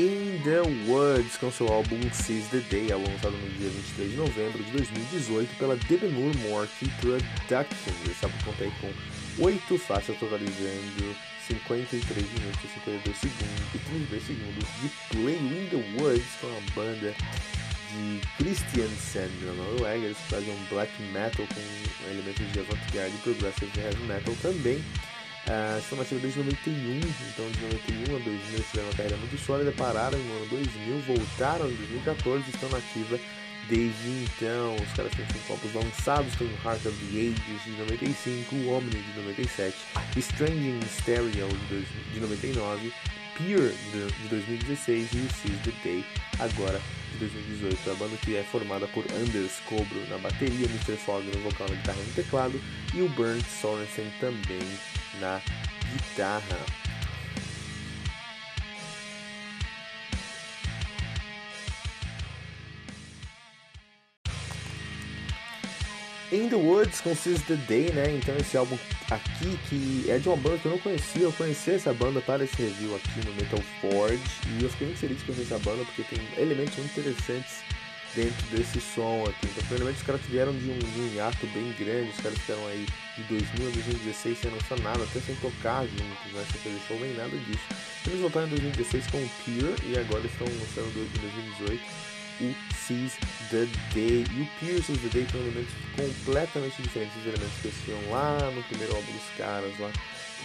In the Woods, com seu álbum Seize the Day, lançado no dia 23 de novembro de 2018 pela Debenur Morty Productions. Esse álbum conta aí com 8 faixas, totalizando 53 minutos e 52 segundos e 32 segundos de play. In the Woods, é uma banda de Christiansen na Noruega, eles fazem um black metal com elementos de avant-garde e progressive heavy metal também. Uh, estão nativos desde 91, então de 91 a 2000 eles tiveram uma carreira muito sólida, pararam no ano 2000, voltaram em 2014 e estão nativa desde então. Os caras têm cinco álbuns lançados, tem o Heart of the Ages de 95, o Omni de 97, Stranging Stereo de, de 99, Peer de 2016 e o Seize the Day agora de 2018. A banda que é formada por Anders Cobro na bateria, Mr. Fog no vocal, na guitarra e no teclado e o Bernd Sorensen também na guitarra. In the Woods com Seize the Day, né? Então esse álbum aqui que é de uma banda que eu não conhecia, eu conheci essa banda para esse review aqui no Metal Forge e eu fiquei muito feliz de conhecer essa banda porque tem elementos muito interessantes dentro desse som aqui. Então, primeiramente, os caras vieram de um, de um hiato bem grande, os caras ficaram aí de 2000 a 2016 sem lançar nada, até sem tocar juntos, né? Sem fazer show nem nada disso. Eles voltaram em 2016 com o Pure e agora estão lançando em 2018 o Seize the Day. E o Pure Seize the Day tem elementos completamente diferentes dos elementos que eles tinham lá no primeiro álbum dos caras, lá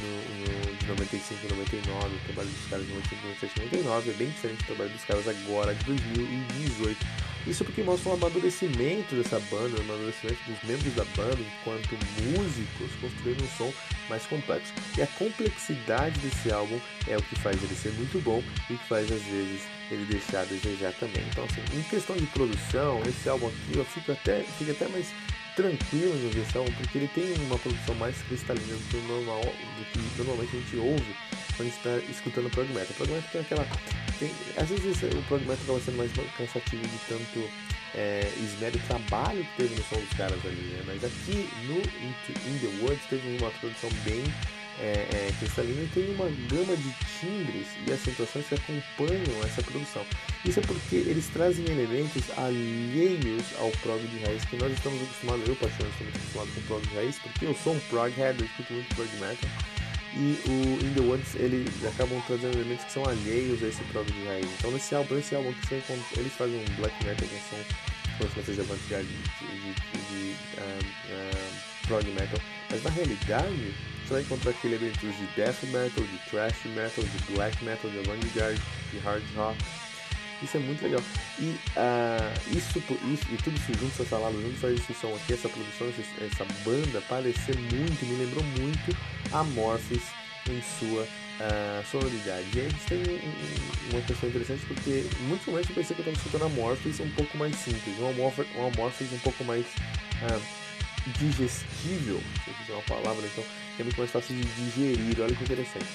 no, no, de 95 e 99, o trabalho dos caras de 95, 97 e 99 é bem diferente do trabalho dos caras agora, de 2018. Isso porque mostra um amadurecimento dessa banda, um amadurecimento dos membros da banda enquanto músicos, construindo um som mais complexo. E a complexidade desse álbum é o que faz ele ser muito bom e que faz às vezes ele deixar a desejar também. Então, assim, em questão de produção, esse álbum aqui eu fico até, fico até mais tranquilo esse álbum, porque ele tem uma produção mais cristalina do que, normal, do que normalmente a gente ouve quando está escutando prog metal. Prog metal tem aquela. Tem, às vezes o prog metal acaba sendo mais cansativo de tanto é, esmero e trabalho que teve no som dos caras ali, né? Mas aqui no In the Woods teve uma produção bem é, é, cristalina tem uma gama de timbres e acentuações que acompanham essa produção. Isso é porque eles trazem elementos alheios ao prog de raiz que nós estamos acostumados, eu particularmente estou acostumado com prog de raiz, porque eu sou um prog head, eu escuto muito prog metal. E o In The Woods, eles acabam trazendo elementos que são alheios a esse prog de raiz. Então nesse álbum, nesse álbum que você eles fazem um black metal com som, como se seja avant-garde de, de, de, de um, um, prog metal. Mas na realidade, você vai encontrar aqui elementos de death metal, de thrash metal, de black metal, de avant-garde, de hard rock. Isso é muito legal. E uh, isso, isso, e tudo isso junto, essa salada junto, faz esse som aqui, essa produção, essa banda parecer muito, me lembrou muito Amorphis em sua uh, sonoridade. E aí a gente tem um, uma questão interessante porque muitos momentos eu pensei que eu estava escutando Amorphis um pouco mais simples, um Amorphis, um, Amorphis um pouco mais uh, digestível, se uma palavra, então é muito mais fácil de digerir, olha que interessante.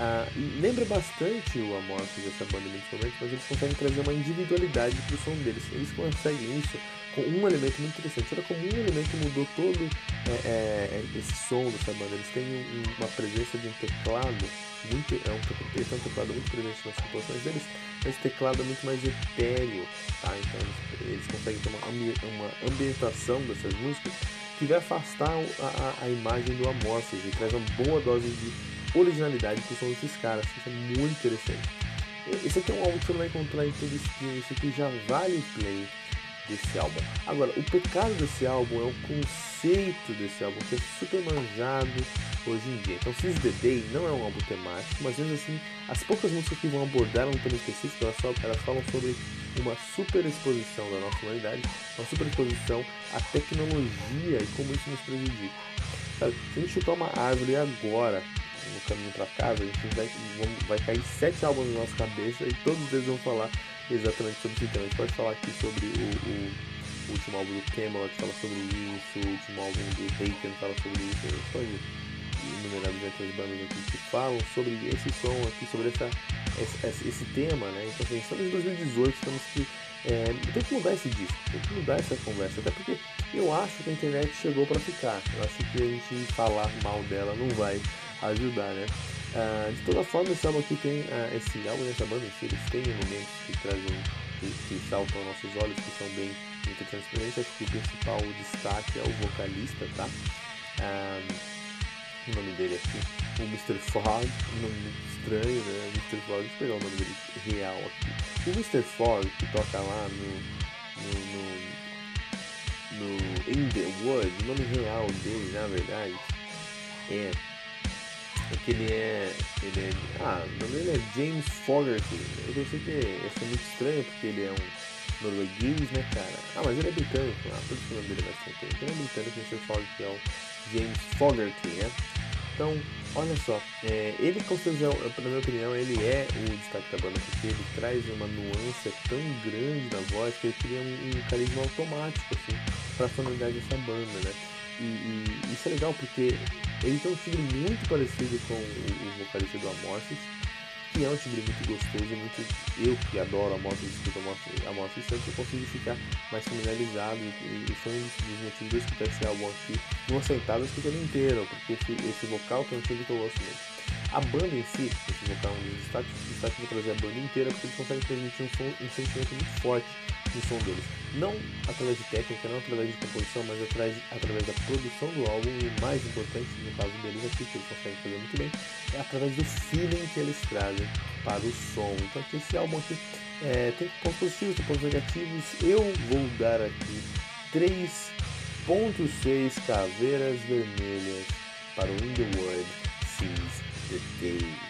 Uh, lembra bastante o Amorphis dessa banda inicialmente, mas eles conseguem trazer uma individualidade pro som deles. Eles conseguem isso com um elemento muito interessante. Olha como um elemento mudou todo é, é, esse som dessa banda. Eles têm um, uma presença de um teclado muito. É um, um teclado muito presente nas composições deles, mas esse teclado é muito mais etéreo. Tá? Então eles, eles conseguem ter uma, uma ambientação dessas músicas que vai afastar a, a, a imagem do Amorphis e traz uma boa dose de originalidade que são esses caras. Isso é muito interessante. Esse aqui é um álbum que você não vai encontrar em todo stream. Esse aqui já vale o play desse álbum. Agora, o pecado desse álbum é o conceito desse álbum, que é super manjado hoje em dia. Então, Seize the Day não é um álbum temático, mas mesmo assim, as poucas músicas que vão abordar um tema específico, elas, só, elas falam sobre uma super exposição da nossa humanidade, uma super exposição à tecnologia e como isso nos prejudica. Sabe? Se a gente chutar uma árvore agora, no caminho para casa, a gente vai, vai cair sete álbuns na nossa cabeça e todos eles vão falar exatamente sobre esse tema. A gente pode falar aqui sobre o, o, o último álbum do Camelot, fala sobre isso, o último álbum do Haken fala sobre isso, a gente pode enumerar diversas bandas aqui que falam sobre esse som aqui, sobre essa, esse, esse tema, né? Então assim, estamos em 2018, estamos que é, tem que mudar esse disco, tem que mudar essa conversa, até porque eu acho que a internet chegou para ficar. Eu acho que a gente falar mal dela não vai ajudar, né? Uh, de toda forma, esse álbum aqui tem uh, esse álbum nessa banda eles têm elementos que trazem, que, que saltam nossos olhos, que são bem interessantes. Acho que o principal destaque é o vocalista, tá? Uh, o nome dele aqui, o Mr. Fog, um nome estranho, né? Mr. Fog, deixa eu pegar o nome dele real aqui. O Mr. Fog, que toca lá no, no, no, no In The Wood, o nome real dele, na verdade, é é que ele é. Ele é. Ah, o nome dele é James Fogerty. Eu pensei que ia ser muito estranho porque ele é um norueguês, né, cara? Ah, mas ele é britânico. Ah, por isso que o nome dele é mais tranquilo. Ele é britânico, Mr. Fogerty é o James Fogerty, né? Então, olha só, é, ele com certeza, na minha opinião, ele é o destaque da banda, porque ele traz uma nuance tão grande na voz que ele cria um, um carisma automático, assim, pra sonoridade dessa banda, né? E, e, isso é legal porque ele tem um timbre muito parecido com o, o vocalista do Amorphis, que é um timbre muito gostoso, muito eu que adoro Amorphis, escuto Amorphis, sempre eu consigo ficar mais familiarizado e, e foi um dos motivos de eu escutar esse álbum aqui numa sentada, ele inteiro, porque esse, esse vocal tem um timbre que eu gosto muito. A banda em si, esse vocal é um dos destaque de trazer a banda inteira, porque eles conseguem transmitir um, som, um sentimento muito forte no som deles. Não através de técnica, não através de composição, mas através, através da produção do álbum e o mais importante no caso deles aqui, que eles conseguem fazer muito bem, é através do feeling que eles trazem para o som. Então aqui esse álbum aqui é, tem pontos positivos, tem pontos negativos. Eu vou dar aqui 3.6 caveiras vermelhas para o In The World Seize The Day.